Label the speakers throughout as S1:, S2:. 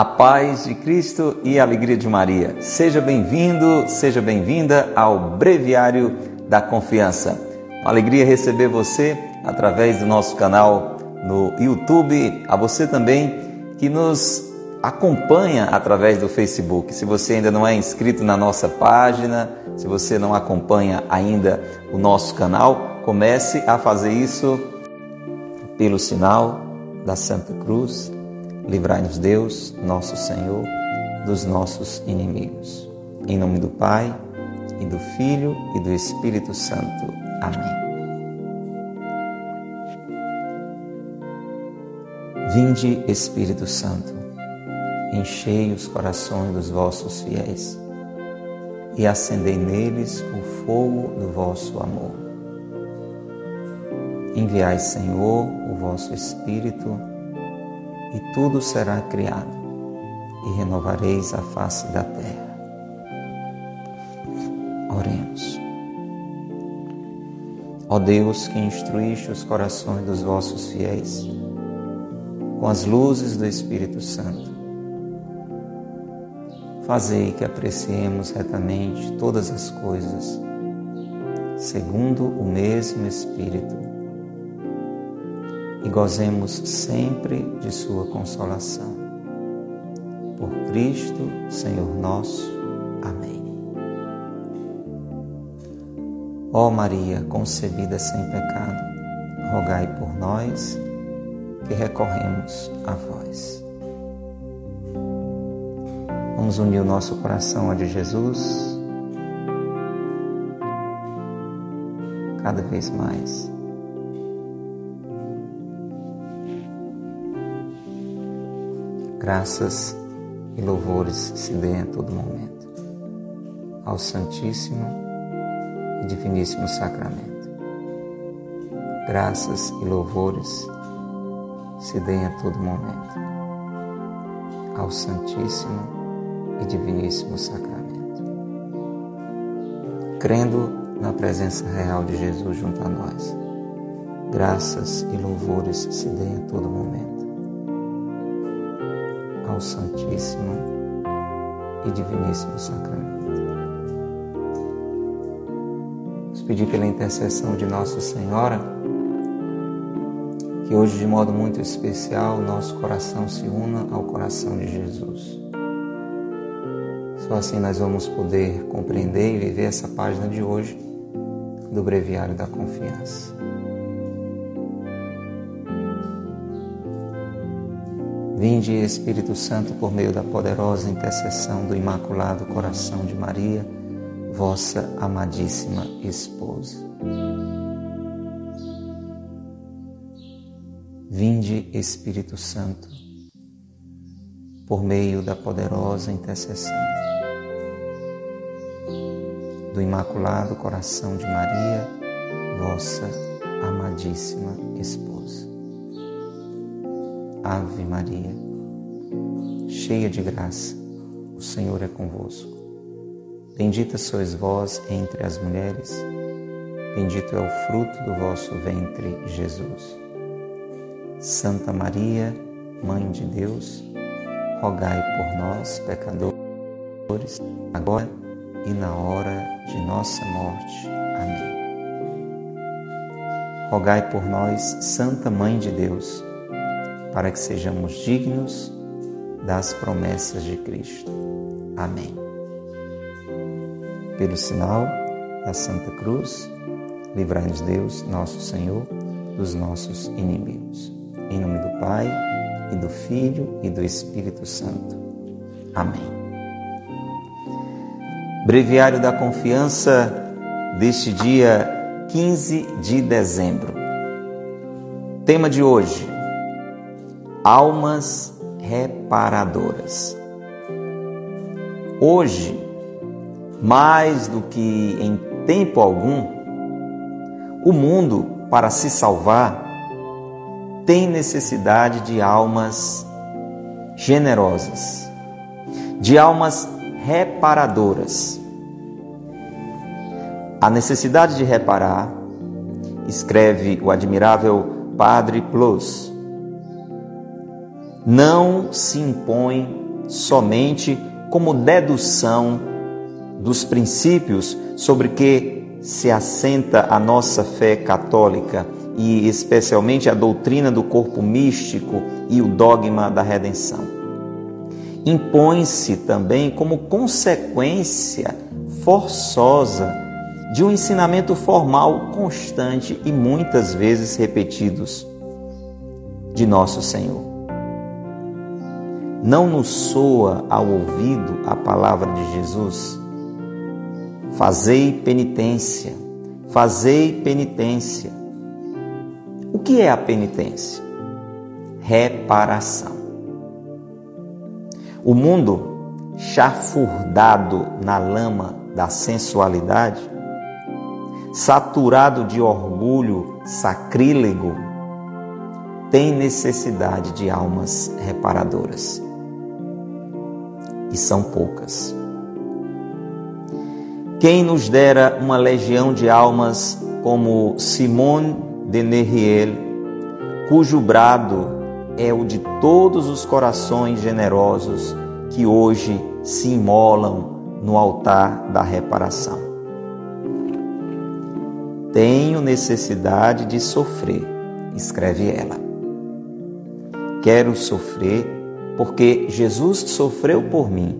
S1: A paz de Cristo e a alegria de Maria. Seja bem-vindo, seja bem-vinda ao Breviário da Confiança. Uma alegria receber você através do nosso canal no YouTube, a você também que nos acompanha através do Facebook. Se você ainda não é inscrito na nossa página, se você não acompanha ainda o nosso canal, comece a fazer isso pelo sinal da Santa Cruz Livrai-nos, Deus, nosso Senhor, dos nossos inimigos. Em nome do Pai, e do Filho e do Espírito Santo. Amém. Vinde, Espírito Santo, enchei os corações dos vossos fiéis e acendei neles o fogo do vosso amor. Enviai, Senhor, o vosso Espírito e tudo será criado, e renovareis a face da terra. Oremos. Ó Deus, que instruíste os corações dos vossos fiéis com as luzes do Espírito Santo, fazei que apreciemos retamente todas as coisas, segundo o mesmo Espírito e gozemos sempre de Sua consolação. Por Cristo, Senhor nosso. Amém. Ó Maria, concebida sem pecado, rogai por nós que recorremos a vós. Vamos unir o nosso coração a de Jesus cada vez mais. Graças e louvores se dêem a todo momento ao Santíssimo e Diviníssimo Sacramento. Graças e louvores se deem a todo momento ao Santíssimo e Diviníssimo Sacramento. Crendo na presença real de Jesus junto a nós, graças e louvores se deem a todo momento ao Santíssimo e Diviníssimo Sacramento. Vamos pedir pela intercessão de Nossa Senhora que hoje, de modo muito especial, nosso coração se una ao coração de Jesus. Só assim nós vamos poder compreender e viver essa página de hoje do Breviário da Confiança. Vinde, Espírito Santo, por meio da poderosa intercessão do Imaculado Coração de Maria, vossa amadíssima esposa. Vinde, Espírito Santo, por meio da poderosa intercessão do Imaculado Coração de Maria, vossa amadíssima esposa. Ave Maria, cheia de graça, o Senhor é convosco. Bendita sois vós entre as mulheres, bendito é o fruto do vosso ventre, Jesus. Santa Maria, Mãe de Deus, rogai por nós, pecadores, agora e na hora de nossa morte. Amém. Rogai por nós, Santa Mãe de Deus, para que sejamos dignos das promessas de Cristo. Amém. Pelo sinal da Santa Cruz, livrai-nos Deus, nosso Senhor, dos nossos inimigos. Em nome do Pai, e do Filho e do Espírito Santo. Amém. Breviário da Confiança deste dia 15 de dezembro. Tema de hoje: almas reparadoras. Hoje, mais do que em tempo algum, o mundo, para se salvar, tem necessidade de almas generosas, de almas reparadoras. A necessidade de reparar, escreve o admirável Padre Plus, não se impõe somente como dedução dos princípios sobre que se assenta a nossa fé católica e especialmente a doutrina do corpo místico e o dogma da redenção. Impõe-se também como consequência forçosa de um ensinamento formal constante e muitas vezes repetidos de nosso Senhor. Não nos soa ao ouvido a palavra de Jesus? Fazei penitência, fazei penitência. O que é a penitência? Reparação. O mundo, chafurdado na lama da sensualidade, saturado de orgulho sacrílego, tem necessidade de almas reparadoras e são poucas. Quem nos dera uma legião de almas como Simone de Nerriel, cujo brado é o de todos os corações generosos que hoje se imolam no altar da reparação. Tenho necessidade de sofrer, escreve ela. Quero sofrer porque Jesus sofreu por mim.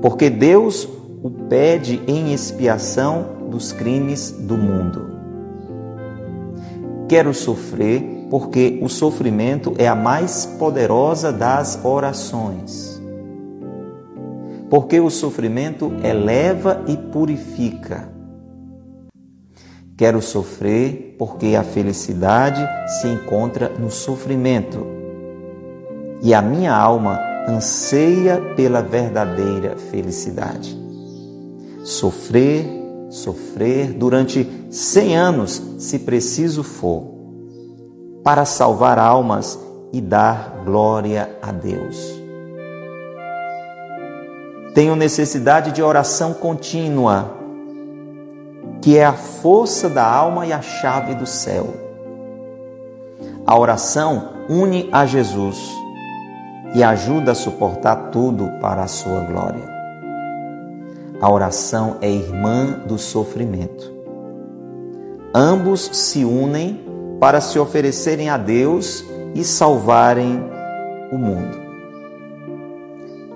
S1: Porque Deus o pede em expiação dos crimes do mundo. Quero sofrer porque o sofrimento é a mais poderosa das orações. Porque o sofrimento eleva e purifica. Quero sofrer porque a felicidade se encontra no sofrimento e a minha alma anseia pela verdadeira felicidade. Sofrer, sofrer durante cem anos, se preciso for, para salvar almas e dar glória a Deus. Tenho necessidade de oração contínua, que é a força da alma e a chave do céu. A oração une a Jesus e ajuda a suportar tudo para a sua glória. A oração é irmã do sofrimento. Ambos se unem para se oferecerem a Deus e salvarem o mundo.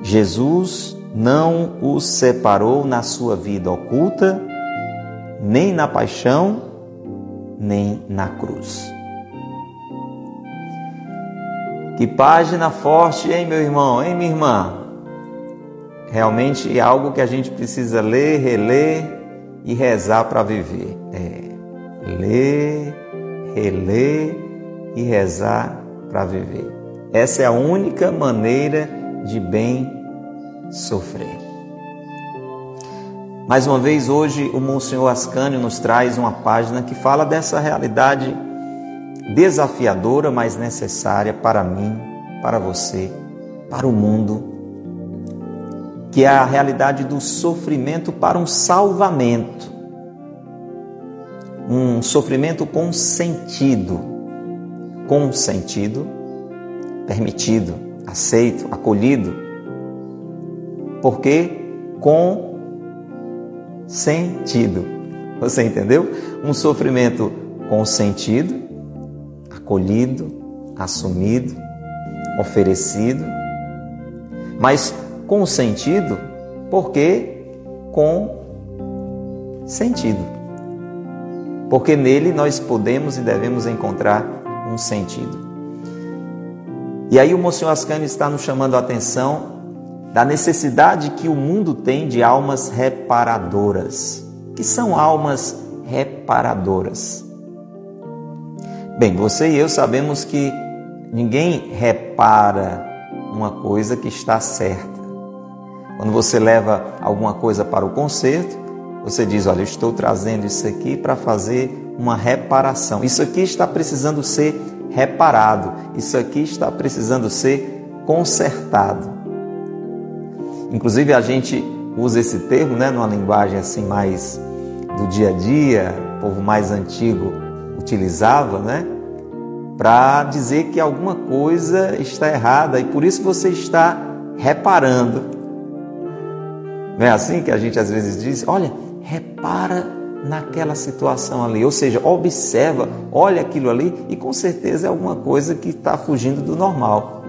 S1: Jesus não os separou na sua vida oculta, nem na paixão, nem na cruz. Que página forte, hein, meu irmão, hein, minha irmã? Realmente é algo que a gente precisa ler, reler e rezar para viver. É, ler, reler e rezar para viver. Essa é a única maneira de bem sofrer. Mais uma vez, hoje, o Monsenhor Ascânio nos traz uma página que fala dessa realidade desafiadora, mas necessária para mim, para você, para o mundo, que é a realidade do sofrimento para um salvamento. Um sofrimento com sentido, com sentido, permitido, aceito, acolhido. Porque com sentido. Você entendeu? Um sofrimento com sentido, acolhido, assumido, oferecido, mas com sentido, porque com sentido. Porque nele nós podemos e devemos encontrar um sentido. E aí o Monsenhor Ascani está nos chamando a atenção da necessidade que o mundo tem de almas reparadoras. Que são almas reparadoras? Bem, você e eu sabemos que ninguém repara uma coisa que está certa. Quando você leva alguma coisa para o conserto, você diz: Olha, eu estou trazendo isso aqui para fazer uma reparação. Isso aqui está precisando ser reparado. Isso aqui está precisando ser consertado. Inclusive, a gente usa esse termo né, numa linguagem assim mais do dia a dia, povo mais antigo utilizava, né? para dizer que alguma coisa está errada e por isso você está reparando. Não é assim que a gente às vezes diz? Olha, repara naquela situação ali, ou seja, observa, olha aquilo ali e com certeza é alguma coisa que está fugindo do normal.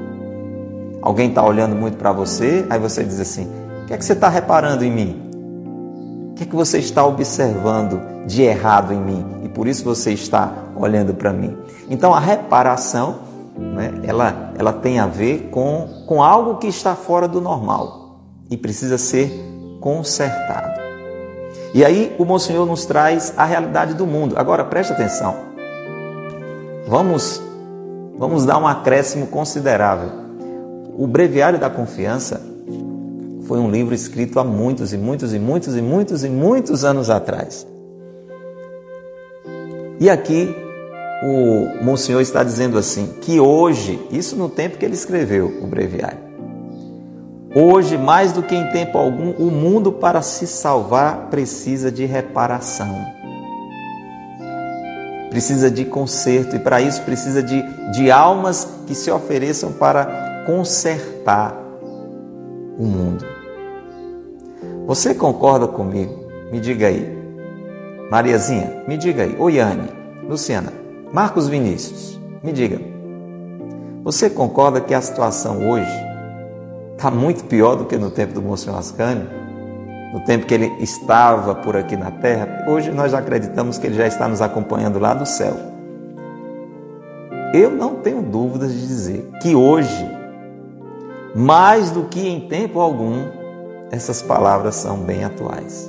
S1: Alguém está olhando muito para você, aí você diz assim: o que é que você está reparando em mim? O que é que você está observando de errado em mim? E por isso você está olhando para mim. Então a reparação, né, ela, ela tem a ver com, com algo que está fora do normal e precisa ser consertado. E aí o Monsenhor nos traz a realidade do mundo. Agora preste atenção. Vamos, vamos dar um acréscimo considerável. O Breviário da Confiança foi um livro escrito há muitos e muitos e muitos e muitos e muitos anos atrás. E aqui o Monsenhor está dizendo assim: que hoje, isso no tempo que ele escreveu o breviário, hoje, mais do que em tempo algum, o mundo para se salvar precisa de reparação, precisa de conserto e para isso precisa de, de almas que se ofereçam para consertar o mundo. Você concorda comigo? Me diga aí. Mariazinha, me diga aí. Oiane, Luciana, Marcos Vinícius, me diga, você concorda que a situação hoje está muito pior do que no tempo do Monsenhor Ascânio? No tempo que ele estava por aqui na terra? Hoje nós acreditamos que ele já está nos acompanhando lá do céu. Eu não tenho dúvidas de dizer que hoje, mais do que em tempo algum, essas palavras são bem atuais.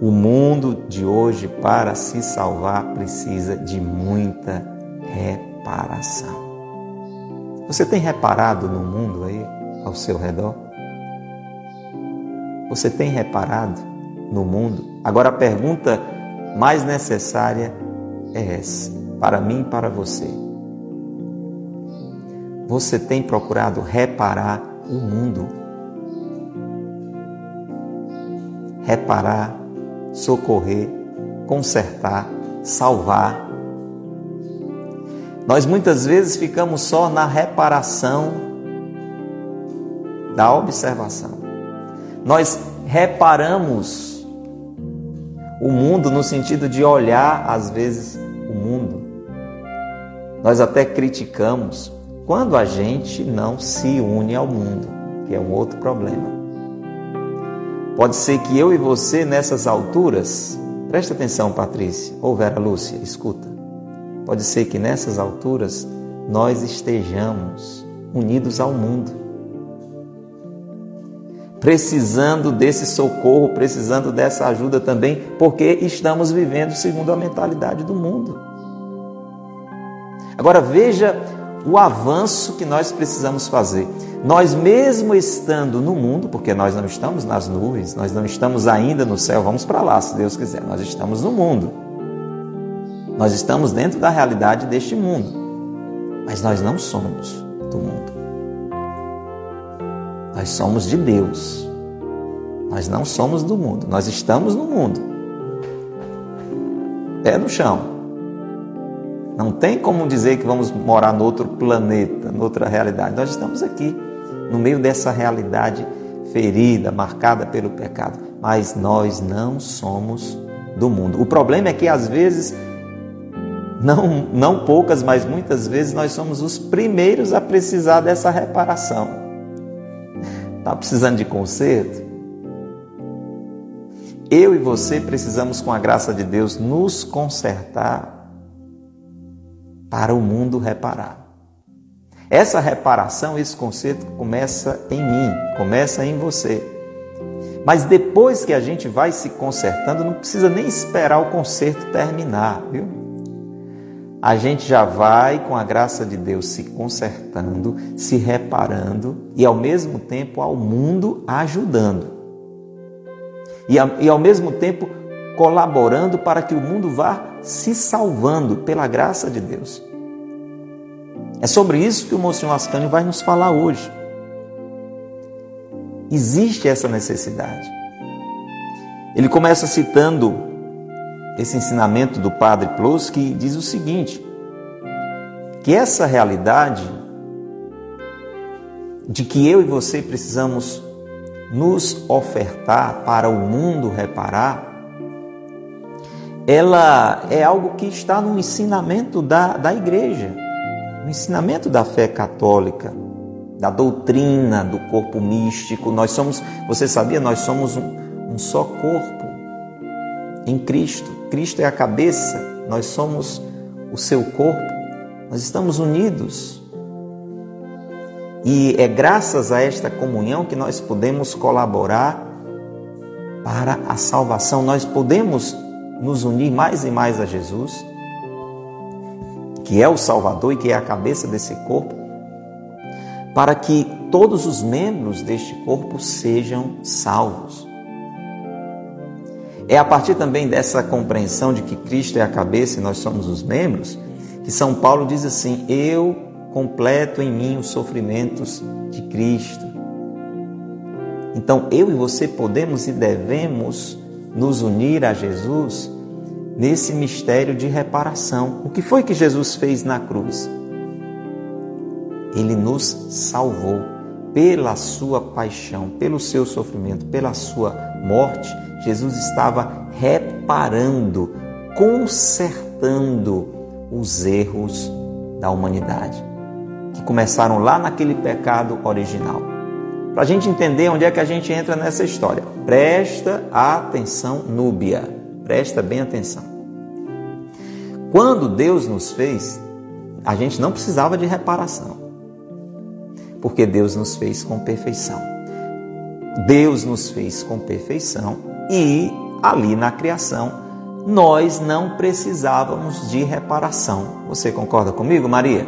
S1: O mundo de hoje, para se salvar, precisa de muita reparação. Você tem reparado no mundo aí ao seu redor? Você tem reparado no mundo? Agora a pergunta mais necessária é essa, para mim e para você. Você tem procurado reparar o mundo? Reparar socorrer, consertar, salvar. Nós muitas vezes ficamos só na reparação da observação. Nós reparamos o mundo no sentido de olhar, às vezes, o mundo. Nós até criticamos quando a gente não se une ao mundo, que é um outro problema. Pode ser que eu e você, nessas alturas, preste atenção, Patrícia, ou Vera Lúcia, escuta. Pode ser que nessas alturas nós estejamos unidos ao mundo, precisando desse socorro, precisando dessa ajuda também, porque estamos vivendo segundo a mentalidade do mundo. Agora veja o avanço que nós precisamos fazer. Nós, mesmo estando no mundo, porque nós não estamos nas nuvens, nós não estamos ainda no céu, vamos para lá, se Deus quiser, nós estamos no mundo. Nós estamos dentro da realidade deste mundo, mas nós não somos do mundo. Nós somos de Deus. Nós não somos do mundo, nós estamos no mundo. Pé no chão. Não tem como dizer que vamos morar no outro planeta, noutra realidade. Nós estamos aqui, no meio dessa realidade ferida, marcada pelo pecado. Mas nós não somos do mundo. O problema é que às vezes, não, não poucas, mas muitas vezes, nós somos os primeiros a precisar dessa reparação. Está precisando de conserto? Eu e você precisamos, com a graça de Deus, nos consertar para o mundo reparar. Essa reparação, esse conceito começa em mim, começa em você. Mas depois que a gente vai se consertando, não precisa nem esperar o conserto terminar, viu? A gente já vai, com a graça de Deus, se consertando, se reparando e ao mesmo tempo ao mundo ajudando. E, e ao mesmo tempo colaborando para que o mundo vá se salvando pela graça de Deus. É sobre isso que o Monsenhor Ascânio vai nos falar hoje. Existe essa necessidade. Ele começa citando esse ensinamento do Padre Plus que diz o seguinte: que essa realidade de que eu e você precisamos nos ofertar para o mundo reparar, ela é algo que está no ensinamento da, da igreja, no ensinamento da fé católica, da doutrina do corpo místico. Nós somos, você sabia, nós somos um, um só corpo em Cristo. Cristo é a cabeça, nós somos o seu corpo, nós estamos unidos. E é graças a esta comunhão que nós podemos colaborar para a salvação. Nós podemos nos unir mais e mais a Jesus, que é o Salvador e que é a cabeça desse corpo, para que todos os membros deste corpo sejam salvos. É a partir também dessa compreensão de que Cristo é a cabeça e nós somos os membros, que São Paulo diz assim: Eu completo em mim os sofrimentos de Cristo. Então eu e você podemos e devemos nos unir a Jesus nesse mistério de reparação. O que foi que Jesus fez na cruz? Ele nos salvou pela sua paixão, pelo seu sofrimento, pela sua morte Jesus estava reparando, consertando os erros da humanidade, que começaram lá naquele pecado original. Para a gente entender onde é que a gente entra nessa história, presta atenção, Núbia, presta bem atenção. Quando Deus nos fez, a gente não precisava de reparação, porque Deus nos fez com perfeição. Deus nos fez com perfeição e ali na criação nós não precisávamos de reparação. Você concorda comigo, Maria?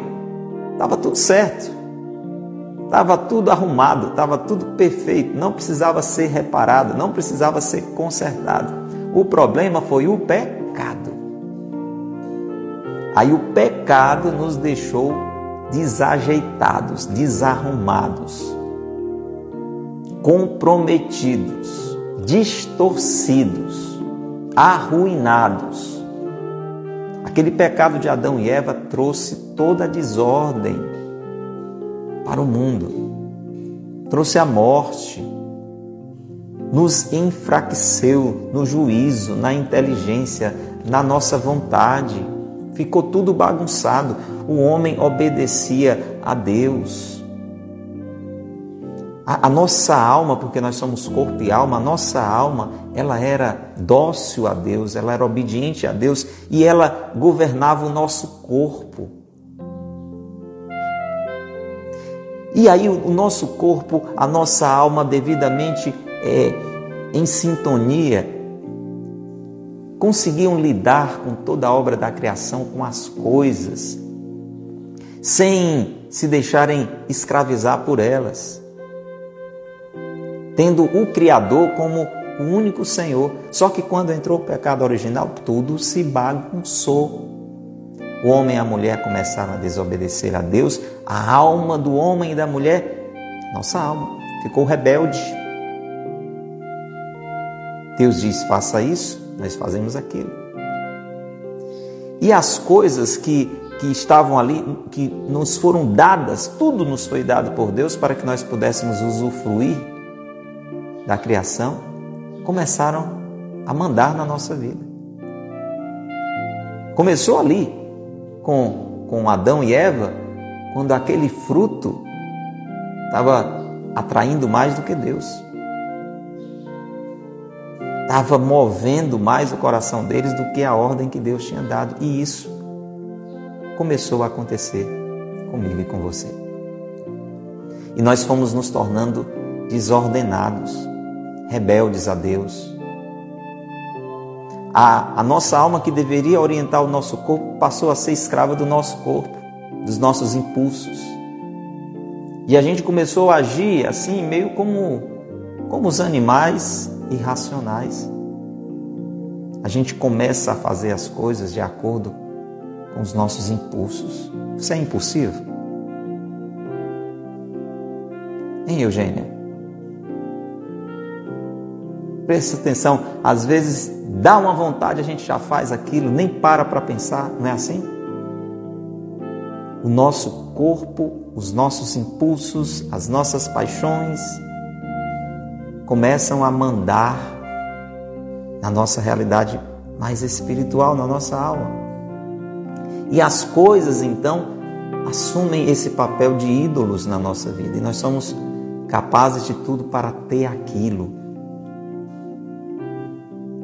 S1: Estava tudo certo, estava tudo arrumado, estava tudo perfeito, não precisava ser reparado, não precisava ser consertado. O problema foi o pecado. Aí o pecado nos deixou desajeitados, desarrumados, comprometidos distorcidos, arruinados. Aquele pecado de Adão e Eva trouxe toda a desordem para o mundo, trouxe a morte, nos enfraqueceu no juízo, na inteligência, na nossa vontade. Ficou tudo bagunçado. O homem obedecia a Deus a, a, nossa alma, porque nós somos corpo e alma, a nossa alma, ela era dócil a Deus, ela era obediente a Deus e ela governava o nosso corpo. E aí o, o nosso corpo, a nossa alma devidamente é, em sintonia, conseguiam lidar com toda a obra da criação, com as coisas, sem se deixarem escravizar por elas tendo o Criador como o único Senhor. Só que quando entrou o pecado original, tudo se bagunçou. O homem e a mulher começaram a desobedecer a Deus, a alma do homem e da mulher, nossa alma, ficou rebelde. Deus diz: faça isso, nós fazemos aquilo. E as coisas que, que estavam ali, que nos foram dadas, tudo nos foi dado por Deus para que nós pudéssemos usufruir da criação começaram a mandar na nossa vida. Começou ali com, com Adão e Eva, quando aquele fruto estava atraindo mais do que Deus. Estava movendo mais o coração deles do que a ordem que Deus tinha dado. E isso começou a acontecer comigo e com você. E nós fomos nos tornando desordenados rebeldes a Deus. A, a nossa alma, que deveria orientar o nosso corpo, passou a ser escrava do nosso corpo, dos nossos impulsos. E a gente começou a agir assim, meio como, como os animais irracionais. A gente começa a fazer as coisas de acordo com os nossos impulsos. Você é impulsivo? Hein, Eugênia? Presta atenção, às vezes dá uma vontade, a gente já faz aquilo, nem para para pensar, não é assim? o nosso corpo, os nossos impulsos, as nossas paixões começam a mandar na nossa realidade mais espiritual, na nossa alma. E as coisas então assumem esse papel de ídolos na nossa vida e nós somos capazes de tudo para ter aquilo.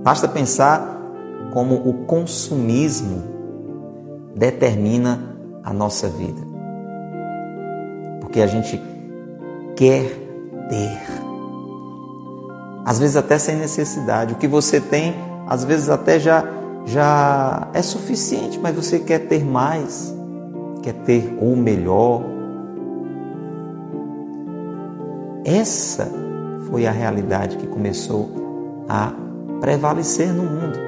S1: Basta pensar como o consumismo determina a nossa vida. Porque a gente quer ter. Às vezes até sem necessidade. O que você tem, às vezes até já já é suficiente, mas você quer ter mais, quer ter o melhor. Essa foi a realidade que começou a prevalecer no mundo.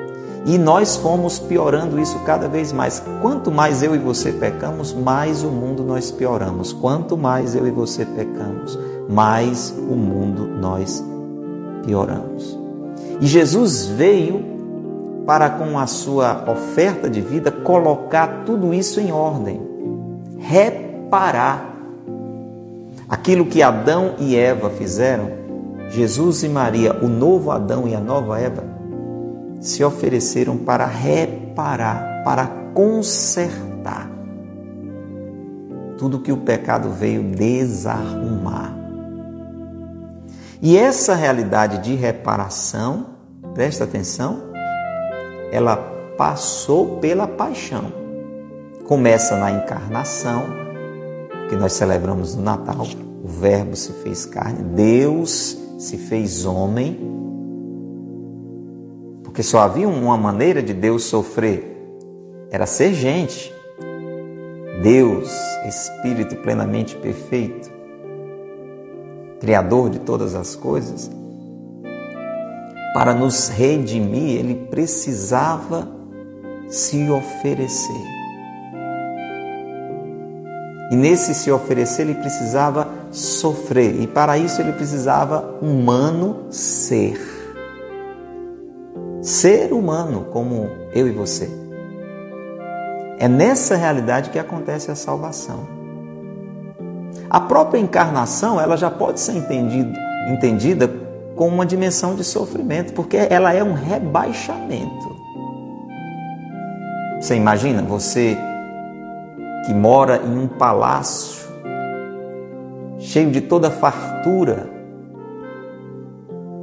S1: E nós fomos piorando isso cada vez mais. Quanto mais eu e você pecamos, mais o mundo nós pioramos. Quanto mais eu e você pecamos, mais o mundo nós pioramos. E Jesus veio para, com a sua oferta de vida, colocar tudo isso em ordem, reparar aquilo que Adão e Eva fizeram. Jesus e Maria, o novo Adão e a nova Eva, se ofereceram para reparar, para consertar tudo que o pecado veio desarrumar. E essa realidade de reparação, presta atenção, ela passou pela paixão. Começa na encarnação, que nós celebramos no Natal. O Verbo se fez carne, Deus se fez homem porque só havia uma maneira de Deus sofrer: era ser gente. Deus, Espírito plenamente perfeito, Criador de todas as coisas, para nos redimir, ele precisava se oferecer. E nesse se oferecer, ele precisava sofrer, e para isso ele precisava humano ser ser humano como eu e você. É nessa realidade que acontece a salvação. A própria encarnação, ela já pode ser entendida, entendida com uma dimensão de sofrimento, porque ela é um rebaixamento. Você imagina você que mora em um palácio cheio de toda fartura,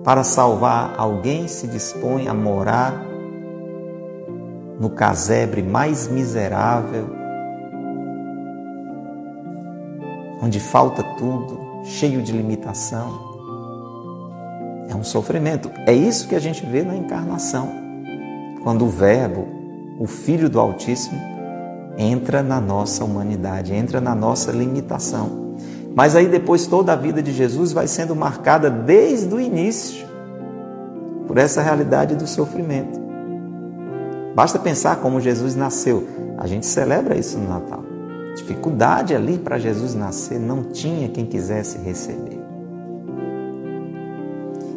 S1: para salvar alguém se dispõe a morar no casebre mais miserável, onde falta tudo, cheio de limitação. É um sofrimento. É isso que a gente vê na encarnação. Quando o Verbo, o Filho do Altíssimo, entra na nossa humanidade, entra na nossa limitação. Mas aí depois toda a vida de Jesus vai sendo marcada desde o início por essa realidade do sofrimento. Basta pensar como Jesus nasceu. A gente celebra isso no Natal. Dificuldade ali para Jesus nascer, não tinha quem quisesse receber.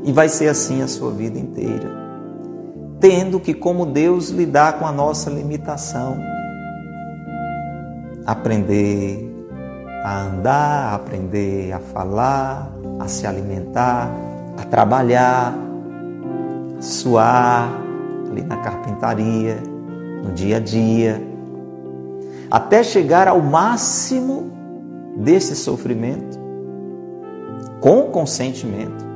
S1: E vai ser assim a sua vida inteira. Tendo que, como Deus, lidar com a nossa limitação. Aprender a andar, aprender a falar, a se alimentar, a trabalhar, suar ali na carpintaria, no dia a dia, até chegar ao máximo desse sofrimento com consentimento.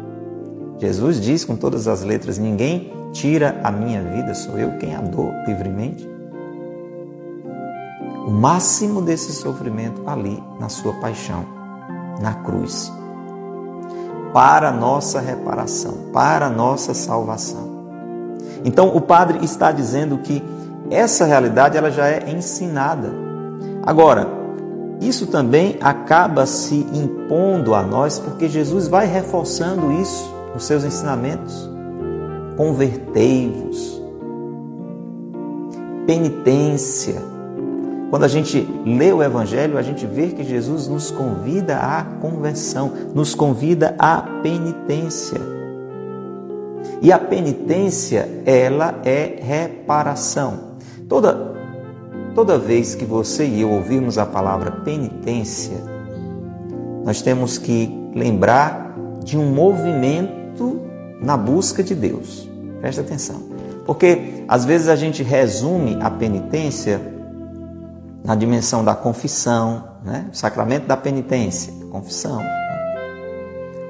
S1: Jesus diz com todas as letras: Ninguém tira a minha vida, sou eu quem a dou livremente o máximo desse sofrimento ali na sua paixão, na cruz, para nossa reparação, para nossa salvação. Então o padre está dizendo que essa realidade ela já é ensinada. Agora, isso também acaba se impondo a nós porque Jesus vai reforçando isso nos seus ensinamentos. Convertei-vos. Penitência, quando a gente lê o Evangelho, a gente vê que Jesus nos convida à conversão, nos convida à penitência. E a penitência, ela é reparação. Toda toda vez que você e eu ouvirmos a palavra penitência, nós temos que lembrar de um movimento na busca de Deus. Presta atenção. Porque às vezes a gente resume a penitência na dimensão da confissão, né? o sacramento da penitência, confissão.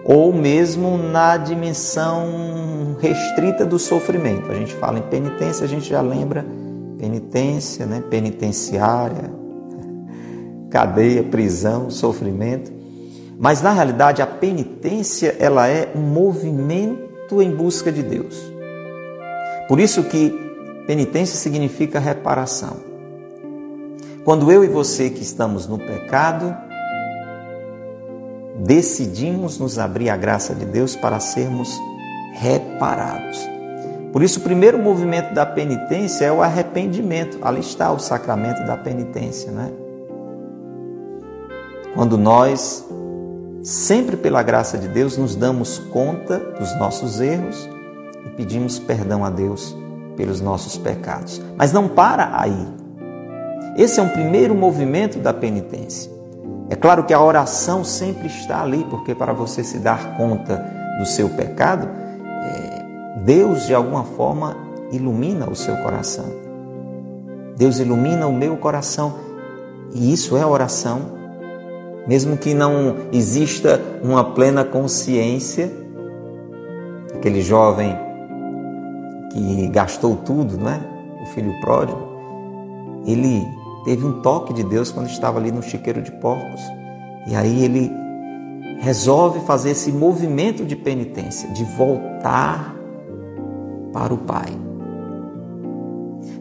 S1: Ou mesmo na dimensão restrita do sofrimento. A gente fala em penitência, a gente já lembra penitência, né? penitenciária, cadeia, prisão, sofrimento. Mas na realidade a penitência ela é um movimento em busca de Deus. Por isso que penitência significa reparação. Quando eu e você que estamos no pecado decidimos nos abrir à graça de Deus para sermos reparados. Por isso, o primeiro movimento da penitência é o arrependimento. Ali está o sacramento da penitência, né? Quando nós sempre pela graça de Deus, nos damos conta dos nossos erros e pedimos perdão a Deus pelos nossos pecados. Mas não para aí. Esse é um primeiro movimento da penitência. É claro que a oração sempre está ali, porque para você se dar conta do seu pecado, Deus de alguma forma ilumina o seu coração. Deus ilumina o meu coração. E isso é oração mesmo que não exista uma plena consciência, aquele jovem que gastou tudo, não é? O filho pródigo, ele teve um toque de Deus quando estava ali no chiqueiro de porcos. E aí ele resolve fazer esse movimento de penitência, de voltar para o Pai.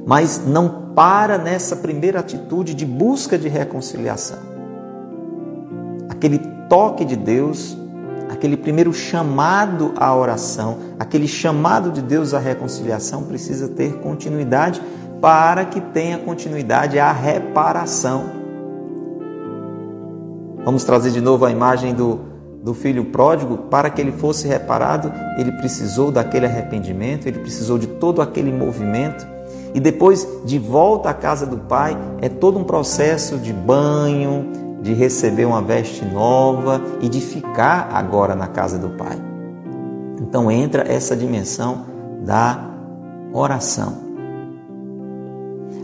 S1: Mas não para nessa primeira atitude de busca de reconciliação aquele toque de Deus, aquele primeiro chamado à oração, aquele chamado de Deus à reconciliação precisa ter continuidade para que tenha continuidade a reparação. Vamos trazer de novo a imagem do, do filho pródigo. Para que ele fosse reparado, ele precisou daquele arrependimento, ele precisou de todo aquele movimento. E depois, de volta à casa do pai, é todo um processo de banho, de receber uma veste nova e de ficar agora na casa do Pai. Então entra essa dimensão da oração.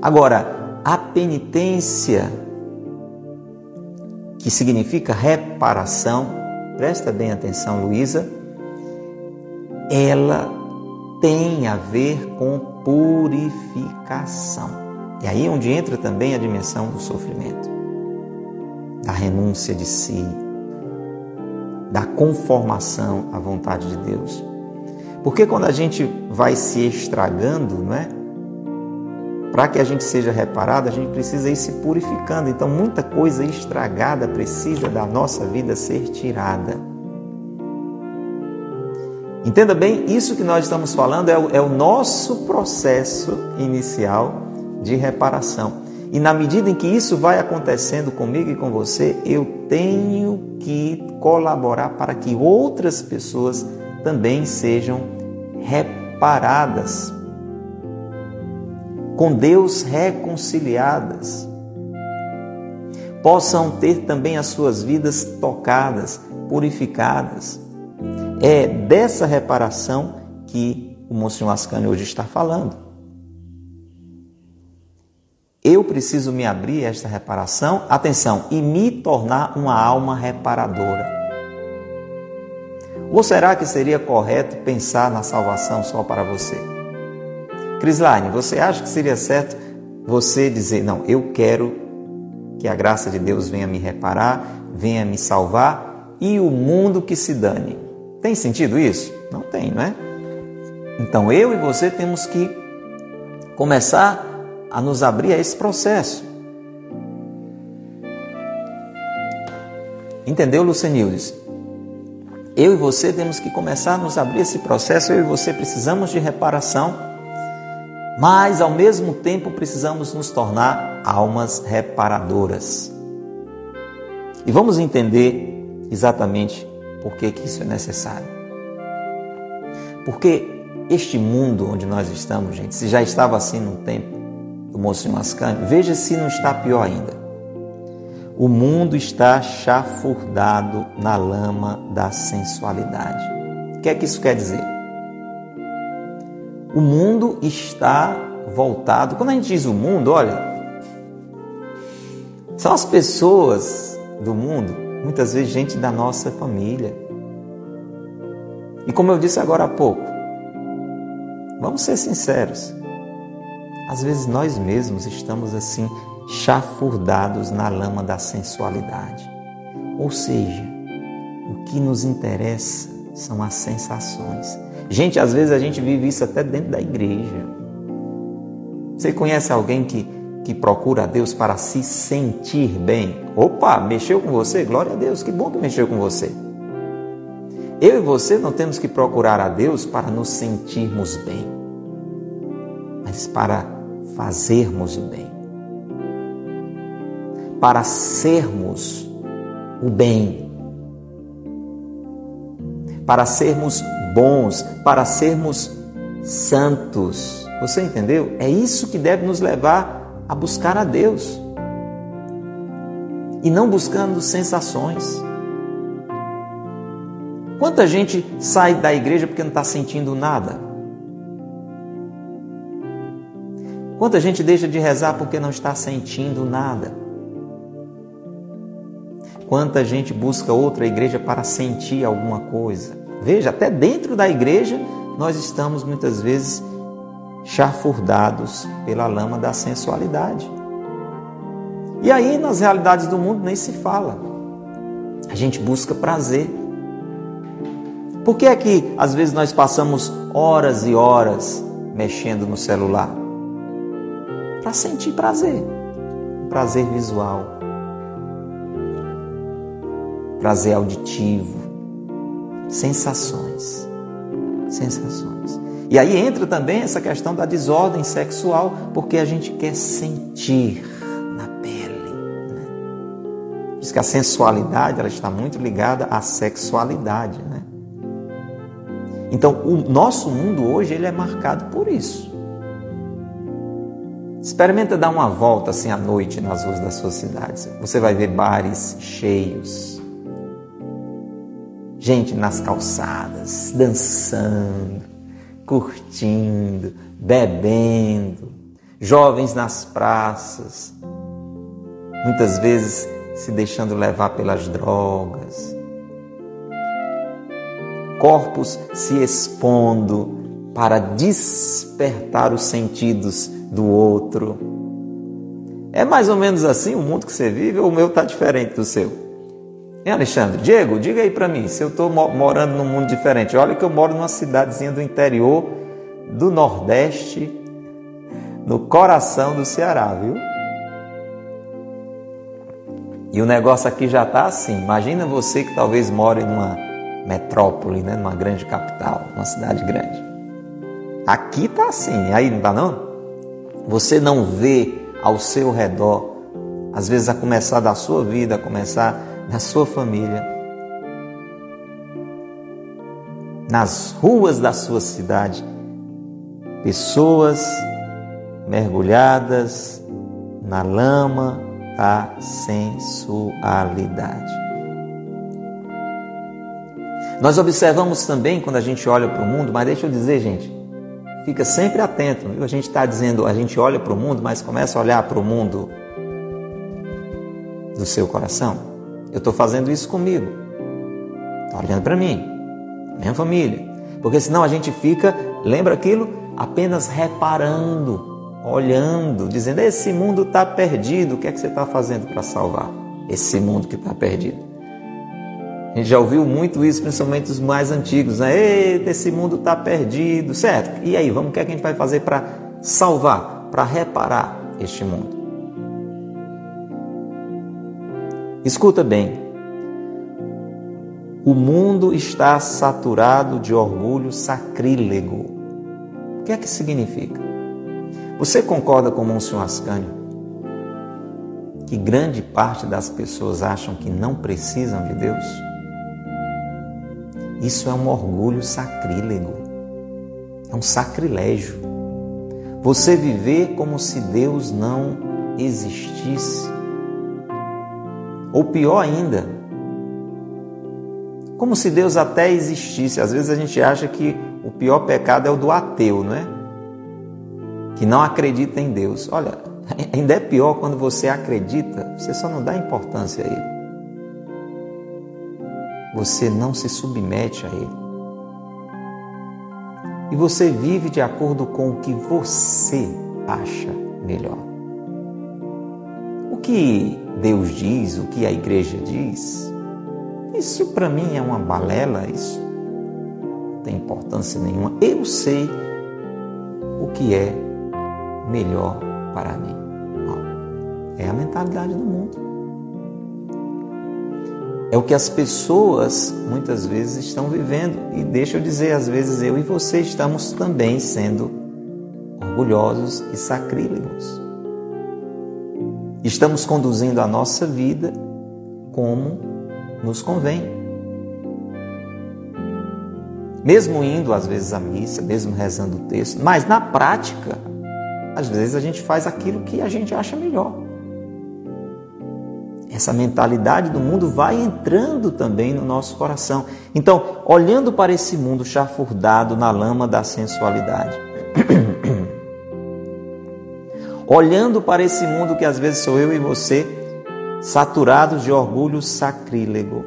S1: Agora, a penitência, que significa reparação, presta bem atenção, Luísa, ela tem a ver com purificação. E aí é onde entra também a dimensão do sofrimento da renúncia de si, da conformação à vontade de Deus. Porque quando a gente vai se estragando, não é? Para que a gente seja reparado, a gente precisa ir se purificando. Então, muita coisa estragada precisa da nossa vida ser tirada. Entenda bem, isso que nós estamos falando é o, é o nosso processo inicial de reparação. E na medida em que isso vai acontecendo comigo e com você, eu tenho que colaborar para que outras pessoas também sejam reparadas, com Deus reconciliadas, possam ter também as suas vidas tocadas, purificadas. É dessa reparação que o Monsenhor Ascani hoje está falando. Eu preciso me abrir a esta reparação, atenção, e me tornar uma alma reparadora. Ou será que seria correto pensar na salvação só para você? Crislaine, você acha que seria certo você dizer, não, eu quero que a graça de Deus venha me reparar, venha me salvar e o mundo que se dane? Tem sentido isso? Não tem, não é? Então eu e você temos que começar a nos abrir a esse processo. Entendeu, Lucenildes? Eu e você temos que começar a nos abrir esse processo. Eu e você precisamos de reparação, mas ao mesmo tempo precisamos nos tornar almas reparadoras. E vamos entender exatamente por que, que isso é necessário. Porque este mundo onde nós estamos, gente, se já estava assim no tempo do Monsenhor Ascânio, veja se não está pior ainda. O mundo está chafurdado na lama da sensualidade. O que é que isso quer dizer? O mundo está voltado. Quando a gente diz o mundo, olha, são as pessoas do mundo, muitas vezes gente da nossa família. E como eu disse agora há pouco, vamos ser sinceros. Às vezes nós mesmos estamos assim chafurdados na lama da sensualidade. Ou seja, o que nos interessa são as sensações. Gente, às vezes a gente vive isso até dentro da igreja. Você conhece alguém que, que procura a Deus para se sentir bem? Opa, mexeu com você? Glória a Deus, que bom que mexeu com você. Eu e você não temos que procurar a Deus para nos sentirmos bem, mas para fazermos o bem, para sermos o bem, para sermos bons, para sermos santos. Você entendeu? É isso que deve nos levar a buscar a Deus. E não buscando sensações. Quanta gente sai da igreja porque não está sentindo nada? Quanta gente deixa de rezar porque não está sentindo nada? Quanta gente busca outra igreja para sentir alguma coisa? Veja, até dentro da igreja nós estamos muitas vezes chafurdados pela lama da sensualidade. E aí nas realidades do mundo nem se fala. A gente busca prazer. Por que é que às vezes nós passamos horas e horas mexendo no celular? para sentir prazer. Prazer visual, prazer auditivo, sensações. Sensações. E aí entra também essa questão da desordem sexual, porque a gente quer sentir na pele. Né? Diz que a sensualidade ela está muito ligada à sexualidade. Né? Então, o nosso mundo hoje ele é marcado por isso. Experimenta dar uma volta assim à noite nas ruas das suas cidades. Você vai ver bares cheios, gente nas calçadas, dançando, curtindo, bebendo, jovens nas praças, muitas vezes se deixando levar pelas drogas, corpos se expondo para despertar os sentidos do outro. É mais ou menos assim o mundo que você vive ou o meu está diferente do seu? Hein, Alexandre? Diego, diga aí para mim, se eu estou morando num mundo diferente. Olha que eu moro numa cidadezinha do interior do Nordeste, no coração do Ceará, viu? E o negócio aqui já está assim. Imagina você que talvez more numa metrópole, né? numa grande capital, numa cidade grande. Aqui está assim, aí não está não? você não vê ao seu redor, às vezes a começar da sua vida, a começar da sua família, nas ruas da sua cidade, pessoas mergulhadas na lama da sensualidade. Nós observamos também quando a gente olha para o mundo, mas deixa eu dizer, gente, Fica sempre atento. Viu? A gente está dizendo, a gente olha para o mundo, mas começa a olhar para o mundo do seu coração. Eu estou fazendo isso comigo. Está olhando para mim, minha família. Porque senão a gente fica, lembra aquilo? Apenas reparando, olhando, dizendo: esse mundo está perdido, o que é que você está fazendo para salvar esse mundo que está perdido? A gente já ouviu muito isso, principalmente os mais antigos, né? Eita, esse mundo está perdido, certo? E aí, vamos, o que, é que a gente vai fazer para salvar, para reparar este mundo? Escuta bem. O mundo está saturado de orgulho sacrílego. O que é que significa? Você concorda com o Monsenhor Ascânio que grande parte das pessoas acham que não precisam de Deus? Isso é um orgulho sacrílego, é um sacrilégio. Você viver como se Deus não existisse. Ou pior ainda, como se Deus até existisse. Às vezes a gente acha que o pior pecado é o do ateu, não é? Que não acredita em Deus. Olha, ainda é pior quando você acredita, você só não dá importância a Ele. Você não se submete a Ele. E você vive de acordo com o que você acha melhor. O que Deus diz, o que a igreja diz, isso para mim é uma balela, isso não tem importância nenhuma. Eu sei o que é melhor para mim. É a mentalidade do mundo. É o que as pessoas muitas vezes estão vivendo. E deixa eu dizer, às vezes eu e você estamos também sendo orgulhosos e sacrílegos. Estamos conduzindo a nossa vida como nos convém. Mesmo indo às vezes à missa, mesmo rezando o texto, mas na prática, às vezes a gente faz aquilo que a gente acha melhor. Essa mentalidade do mundo vai entrando também no nosso coração. Então, olhando para esse mundo chafurdado na lama da sensualidade, olhando para esse mundo que às vezes sou eu e você, saturados de orgulho sacrílego,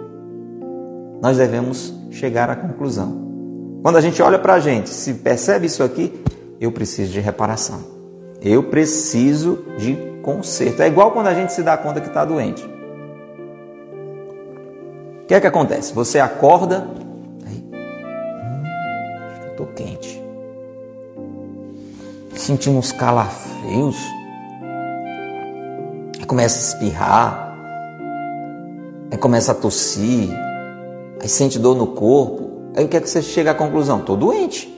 S1: nós devemos chegar à conclusão. Quando a gente olha para a gente, se percebe isso aqui, eu preciso de reparação. Eu preciso de conserto. É igual quando a gente se dá conta que está doente. O que é que acontece? Você acorda, aí, hum, acho que eu tô quente, sentindo uns calafrios, aí começa a espirrar, aí começa a tossir, aí sente dor no corpo, aí o que é que você chega à conclusão? Tô doente.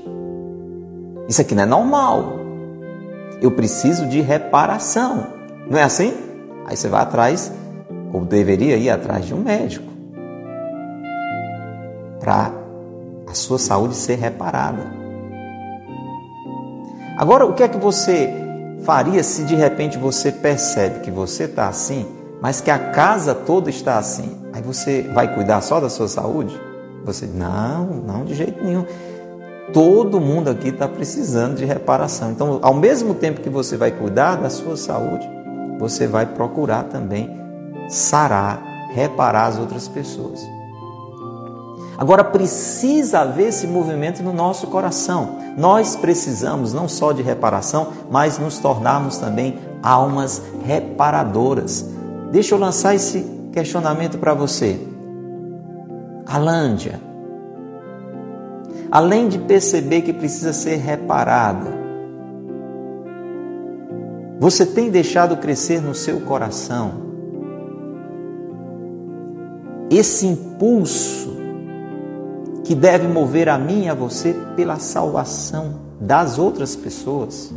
S1: Isso aqui não é normal. Eu preciso de reparação. Não é assim? Aí você vai atrás, ou deveria ir atrás de um médico para a sua saúde ser reparada. Agora, o que é que você faria se de repente você percebe que você está assim, mas que a casa toda está assim? Aí você vai cuidar só da sua saúde? Você, não, não de jeito nenhum. Todo mundo aqui está precisando de reparação. Então, ao mesmo tempo que você vai cuidar da sua saúde, você vai procurar também sarar, reparar as outras pessoas. Agora precisa haver esse movimento no nosso coração. Nós precisamos não só de reparação, mas nos tornarmos também almas reparadoras. Deixa eu lançar esse questionamento para você. Alândia, além de perceber que precisa ser reparada, você tem deixado crescer no seu coração esse impulso que deve mover a mim e a você pela salvação das outras pessoas.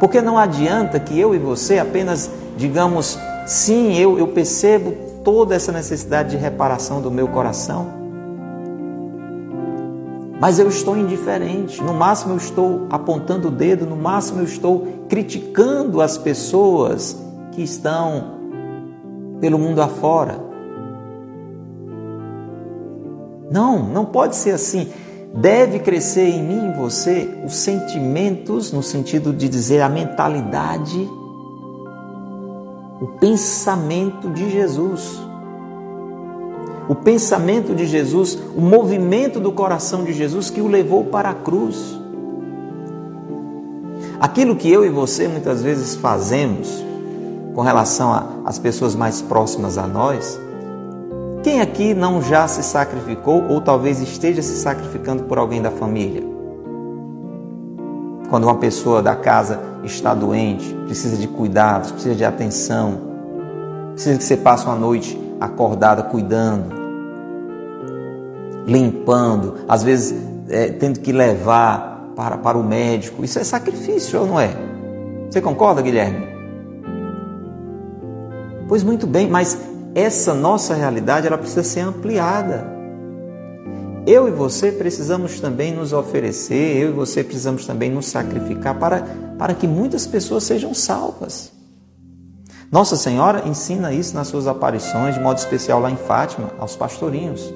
S1: Porque não adianta que eu e você apenas digamos, sim, eu, eu percebo toda essa necessidade de reparação do meu coração, mas eu estou indiferente. No máximo eu estou apontando o dedo, no máximo eu estou criticando as pessoas que estão pelo mundo afora. Não, não pode ser assim. Deve crescer em mim e em você os sentimentos, no sentido de dizer a mentalidade, o pensamento de Jesus. O pensamento de Jesus, o movimento do coração de Jesus que o levou para a cruz. Aquilo que eu e você muitas vezes fazemos com relação às pessoas mais próximas a nós, quem aqui não já se sacrificou ou talvez esteja se sacrificando por alguém da família? Quando uma pessoa da casa está doente, precisa de cuidados, precisa de atenção, precisa que você passe uma noite acordada cuidando, limpando, às vezes é, tendo que levar para, para o médico. Isso é sacrifício, ou não é? Você concorda, Guilherme? Pois muito bem, mas essa nossa realidade ela precisa ser ampliada. eu e você precisamos também nos oferecer, eu e você precisamos também nos sacrificar para, para que muitas pessoas sejam salvas. Nossa Senhora ensina isso nas suas aparições, de modo especial lá em Fátima, aos pastorinhos.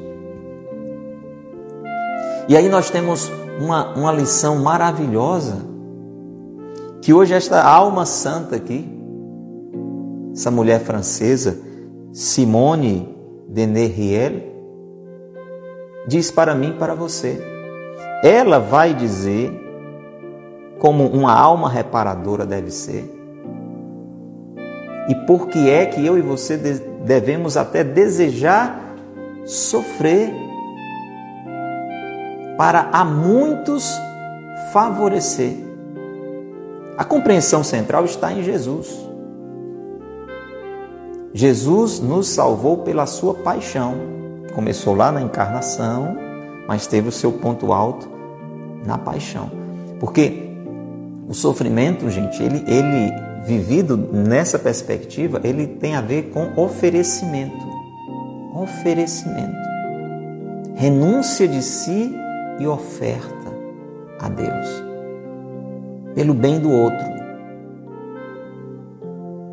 S1: E aí nós temos uma, uma lição maravilhosa, que hoje esta alma santa aqui, essa mulher francesa, Simone de Nerriel, diz para mim e para você. Ela vai dizer como uma alma reparadora deve ser. E por que é que eu e você devemos até desejar sofrer para a muitos favorecer. A compreensão central está em Jesus. Jesus nos salvou pela sua paixão começou lá na encarnação, mas teve o seu ponto alto na paixão. Porque o sofrimento, gente, ele, ele vivido nessa perspectiva, ele tem a ver com oferecimento. Oferecimento. Renúncia de si e oferta a Deus. Pelo bem do outro.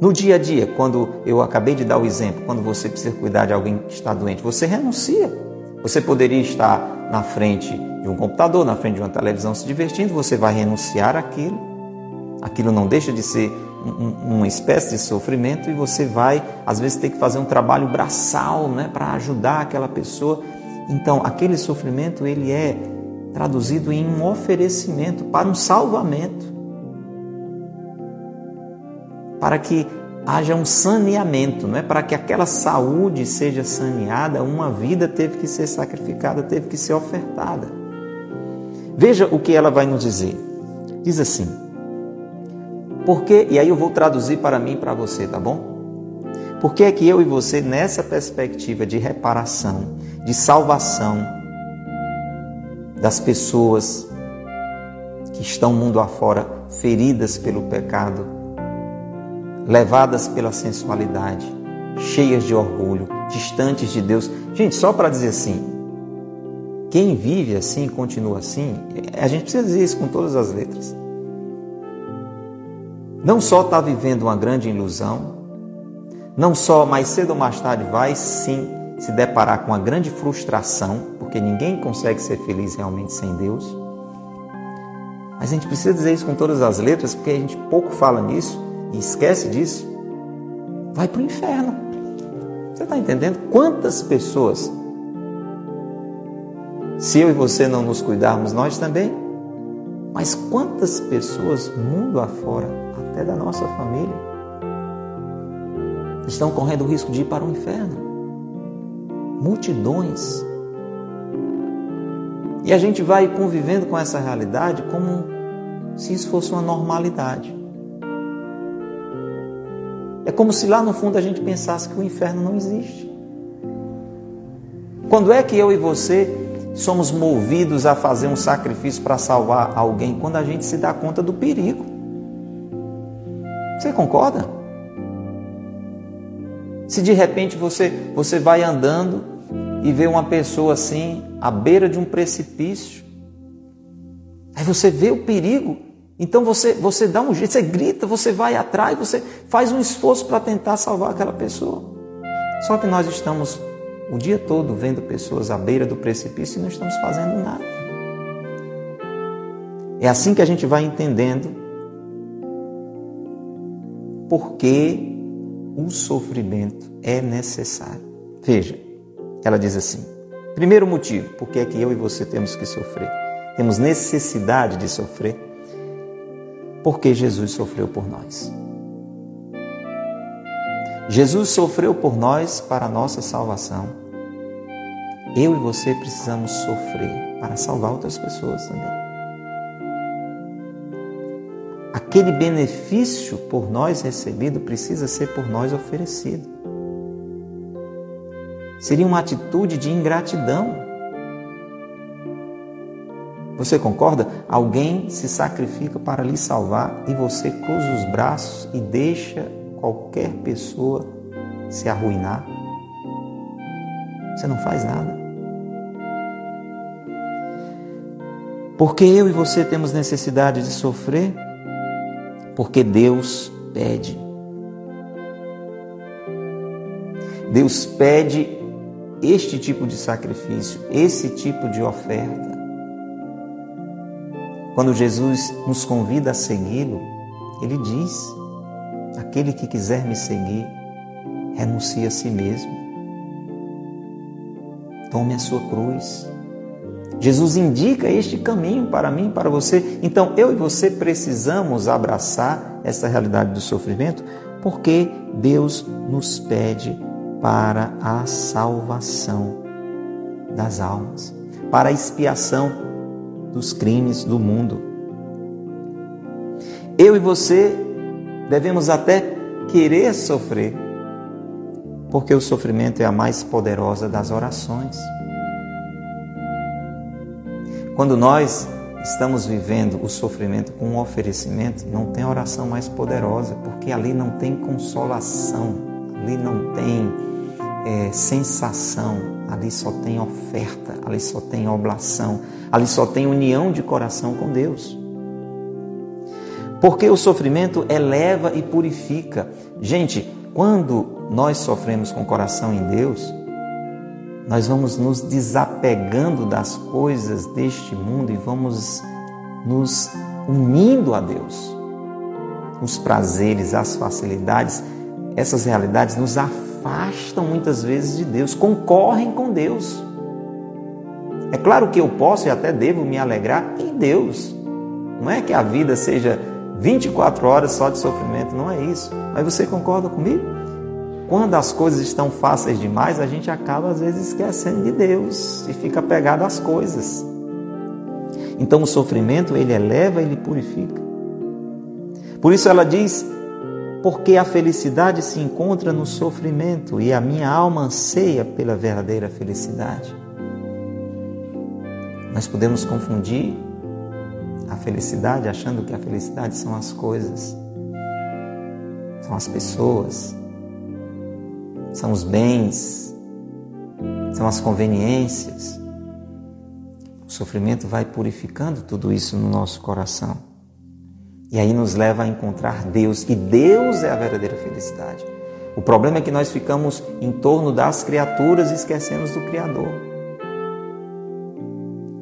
S1: No dia a dia, quando eu acabei de dar o exemplo, quando você precisa cuidar de alguém que está doente, você renuncia. Você poderia estar na frente de um computador, na frente de uma televisão se divertindo, você vai renunciar aquilo. Aquilo não deixa de ser um, uma espécie de sofrimento e você vai, às vezes, ter que fazer um trabalho braçal né, para ajudar aquela pessoa. Então, aquele sofrimento ele é traduzido em um oferecimento para um salvamento para que haja um saneamento, não é? Para que aquela saúde seja saneada, uma vida teve que ser sacrificada, teve que ser ofertada. Veja o que ela vai nos dizer. Diz assim: Porque, e aí eu vou traduzir para mim e para você, tá bom? Por que é que eu e você, nessa perspectiva de reparação, de salvação das pessoas que estão mundo afora feridas pelo pecado, levadas pela sensualidade, cheias de orgulho, distantes de Deus. Gente, só para dizer assim, quem vive assim, continua assim, a gente precisa dizer isso com todas as letras. Não só está vivendo uma grande ilusão, não só mais cedo ou mais tarde vai sim se deparar com uma grande frustração, porque ninguém consegue ser feliz realmente sem Deus. Mas a gente precisa dizer isso com todas as letras, porque a gente pouco fala nisso e esquece disso, vai para o inferno. Você está entendendo? Quantas pessoas, se eu e você não nos cuidarmos, nós também, mas quantas pessoas, mundo afora, até da nossa família, estão correndo o risco de ir para o inferno? Multidões. E a gente vai convivendo com essa realidade como se isso fosse uma normalidade. É como se lá no fundo a gente pensasse que o inferno não existe. Quando é que eu e você somos movidos a fazer um sacrifício para salvar alguém? Quando a gente se dá conta do perigo. Você concorda? Se de repente você, você vai andando e vê uma pessoa assim, à beira de um precipício, aí você vê o perigo então você, você dá um jeito, você grita, você vai atrás, você faz um esforço para tentar salvar aquela pessoa. Só que nós estamos o dia todo vendo pessoas à beira do precipício e não estamos fazendo nada. É assim que a gente vai entendendo porque o sofrimento é necessário. Veja, ela diz assim: primeiro motivo, por que é que eu e você temos que sofrer? Temos necessidade de sofrer porque Jesus sofreu por nós. Jesus sofreu por nós para a nossa salvação. Eu e você precisamos sofrer para salvar outras pessoas também. Aquele benefício por nós recebido precisa ser por nós oferecido. Seria uma atitude de ingratidão você concorda? Alguém se sacrifica para lhe salvar e você cruza os braços e deixa qualquer pessoa se arruinar. Você não faz nada. Porque eu e você temos necessidade de sofrer? Porque Deus pede. Deus pede este tipo de sacrifício, esse tipo de oferta. Quando Jesus nos convida a segui-lo, ele diz: Aquele que quiser me seguir, renuncie a si mesmo. Tome a sua cruz. Jesus indica este caminho para mim, para você. Então, eu e você precisamos abraçar essa realidade do sofrimento, porque Deus nos pede para a salvação das almas, para a expiação dos crimes do mundo. Eu e você devemos até querer sofrer, porque o sofrimento é a mais poderosa das orações. Quando nós estamos vivendo o sofrimento com um oferecimento, não tem oração mais poderosa, porque ali não tem consolação, ali não tem é, sensação, ali só tem oferta, ali só tem oblação, ali só tem união de coração com Deus. Porque o sofrimento eleva e purifica. Gente, quando nós sofremos com o coração em Deus, nós vamos nos desapegando das coisas deste mundo e vamos nos unindo a Deus. Os prazeres, as facilidades, essas realidades nos afastam muitas vezes de Deus, concorrem com Deus. É claro que eu posso e até devo me alegrar em Deus. Não é que a vida seja 24 horas só de sofrimento, não é isso. Mas você concorda comigo? Quando as coisas estão fáceis demais, a gente acaba às vezes esquecendo de Deus e fica apegado às coisas. Então o sofrimento ele eleva, ele purifica. Por isso ela diz: porque a felicidade se encontra no sofrimento e a minha alma anseia pela verdadeira felicidade. Nós podemos confundir a felicidade, achando que a felicidade são as coisas, são as pessoas, são os bens, são as conveniências. O sofrimento vai purificando tudo isso no nosso coração. E aí nos leva a encontrar Deus, e Deus é a verdadeira felicidade. O problema é que nós ficamos em torno das criaturas e esquecemos do Criador.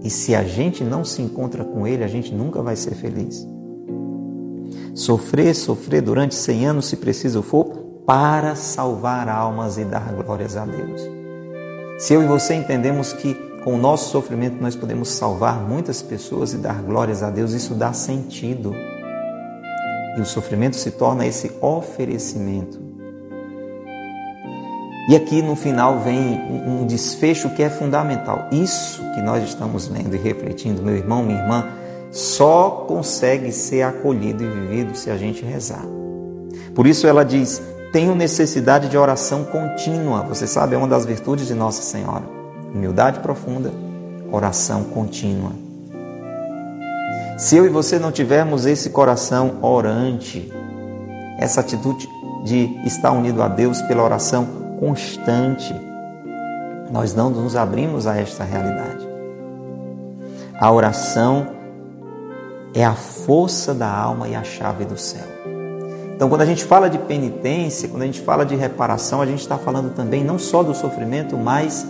S1: E se a gente não se encontra com Ele, a gente nunca vai ser feliz. Sofrer, sofrer durante 100 anos, se preciso for, para salvar almas e dar glórias a Deus. Se eu e você entendemos que com o nosso sofrimento nós podemos salvar muitas pessoas e dar glórias a Deus, isso dá sentido. E o sofrimento se torna esse oferecimento e aqui no final vem um desfecho que é fundamental. Isso que nós estamos lendo e refletindo, meu irmão, minha irmã, só consegue ser acolhido e vivido se a gente rezar. Por isso ela diz: tenho necessidade de oração contínua. Você sabe, é uma das virtudes de Nossa Senhora. Humildade profunda, oração contínua. Se eu e você não tivermos esse coração orante, essa atitude de estar unido a Deus pela oração constante, nós não nos abrimos a esta realidade. A oração é a força da alma e a chave do céu. Então, quando a gente fala de penitência, quando a gente fala de reparação, a gente está falando também não só do sofrimento, mas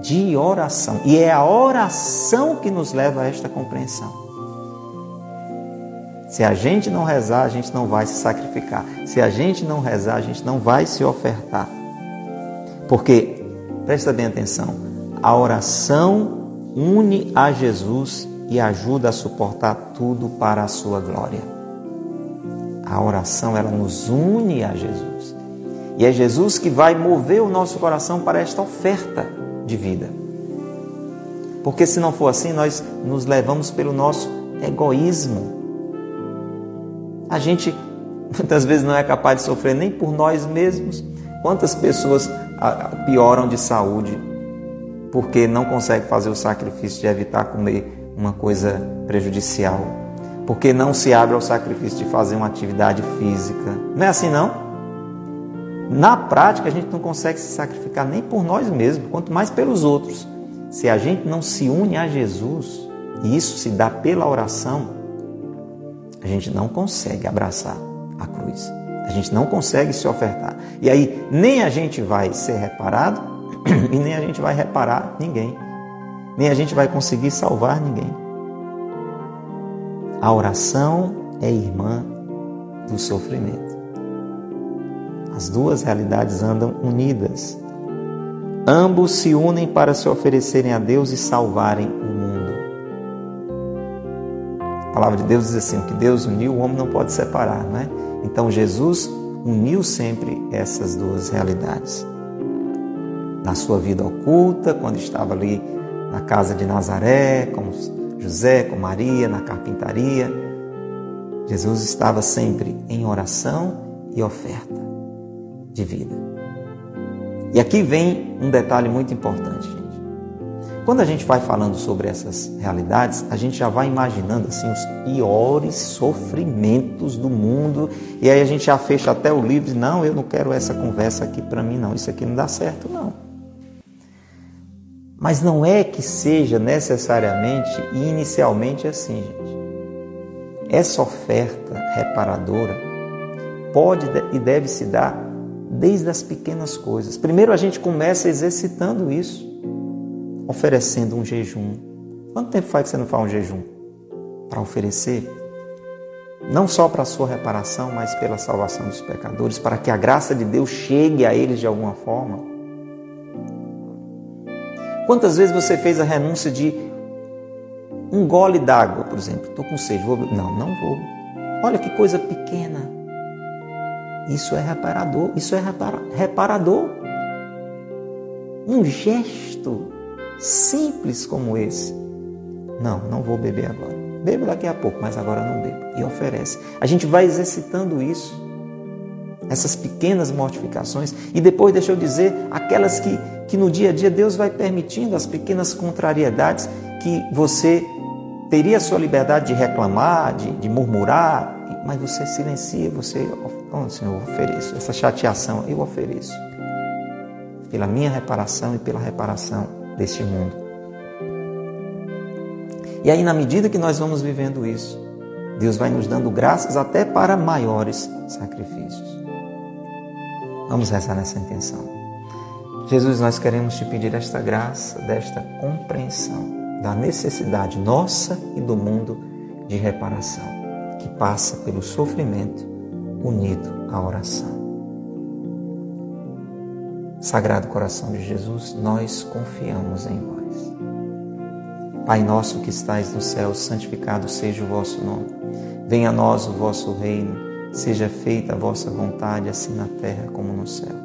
S1: de oração. E é a oração que nos leva a esta compreensão. Se a gente não rezar, a gente não vai se sacrificar. Se a gente não rezar, a gente não vai se ofertar. Porque, presta bem atenção, a oração une a Jesus e ajuda a suportar tudo para a sua glória. A oração, ela nos une a Jesus. E é Jesus que vai mover o nosso coração para esta oferta de vida. Porque se não for assim, nós nos levamos pelo nosso egoísmo. A gente muitas vezes não é capaz de sofrer nem por nós mesmos. Quantas pessoas pioram de saúde porque não conseguem fazer o sacrifício de evitar comer uma coisa prejudicial, porque não se abre ao sacrifício de fazer uma atividade física. Não é assim não? Na prática a gente não consegue se sacrificar nem por nós mesmos, quanto mais pelos outros. Se a gente não se une a Jesus, e isso se dá pela oração, a gente não consegue abraçar a cruz. A gente não consegue se ofertar. E aí, nem a gente vai ser reparado e nem a gente vai reparar ninguém. Nem a gente vai conseguir salvar ninguém. A oração é irmã do sofrimento. As duas realidades andam unidas. Ambos se unem para se oferecerem a Deus e salvarem o mundo. Palavra de Deus diz assim: que Deus uniu, o homem não pode separar, não é? Então Jesus uniu sempre essas duas realidades. Na sua vida oculta, quando estava ali na casa de Nazaré, com José, com Maria, na carpintaria, Jesus estava sempre em oração e oferta de vida. E aqui vem um detalhe muito importante. Quando a gente vai falando sobre essas realidades, a gente já vai imaginando assim os piores sofrimentos do mundo e aí a gente já fecha até o livro, não, eu não quero essa conversa aqui para mim não, isso aqui não dá certo não. Mas não é que seja necessariamente e inicialmente assim, gente. Essa oferta reparadora pode e deve se dar desde as pequenas coisas. Primeiro a gente começa exercitando isso oferecendo um jejum. Quanto tempo faz que você não faz um jejum? Para oferecer, não só para a sua reparação, mas pela salvação dos pecadores, para que a graça de Deus chegue a eles de alguma forma. Quantas vezes você fez a renúncia de um gole d'água, por exemplo? Estou com sede, vou... Não, não vou. Olha que coisa pequena. Isso é reparador, isso é reparador. Um gesto simples como esse. Não, não vou beber agora. Bebo daqui a pouco, mas agora não bebo. E oferece. A gente vai exercitando isso. Essas pequenas mortificações. E depois, deixa eu dizer, aquelas que, que no dia a dia Deus vai permitindo, as pequenas contrariedades que você teria a sua liberdade de reclamar, de, de murmurar, mas você silencia, você, oh, Senhor, eu ofereço. Essa chateação eu ofereço. Pela minha reparação e pela reparação deste mundo. E aí, na medida que nós vamos vivendo isso, Deus vai nos dando graças até para maiores sacrifícios. Vamos rezar nessa intenção. Jesus, nós queremos te pedir esta graça, desta compreensão da necessidade nossa e do mundo de reparação, que passa pelo sofrimento unido à oração. Sagrado coração de Jesus, nós confiamos em vós. Pai nosso que estais no céu, santificado seja o vosso nome. Venha a nós o vosso reino, seja feita a vossa vontade, assim na terra como no céu.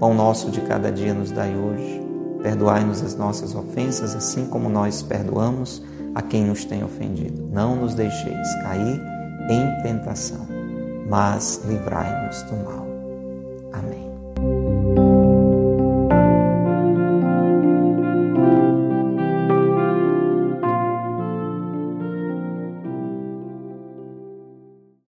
S1: Pão nosso de cada dia nos dai hoje. Perdoai-nos as nossas ofensas, assim como nós perdoamos a quem nos tem ofendido. Não nos deixeis cair em tentação, mas livrai-nos do mal. Amém.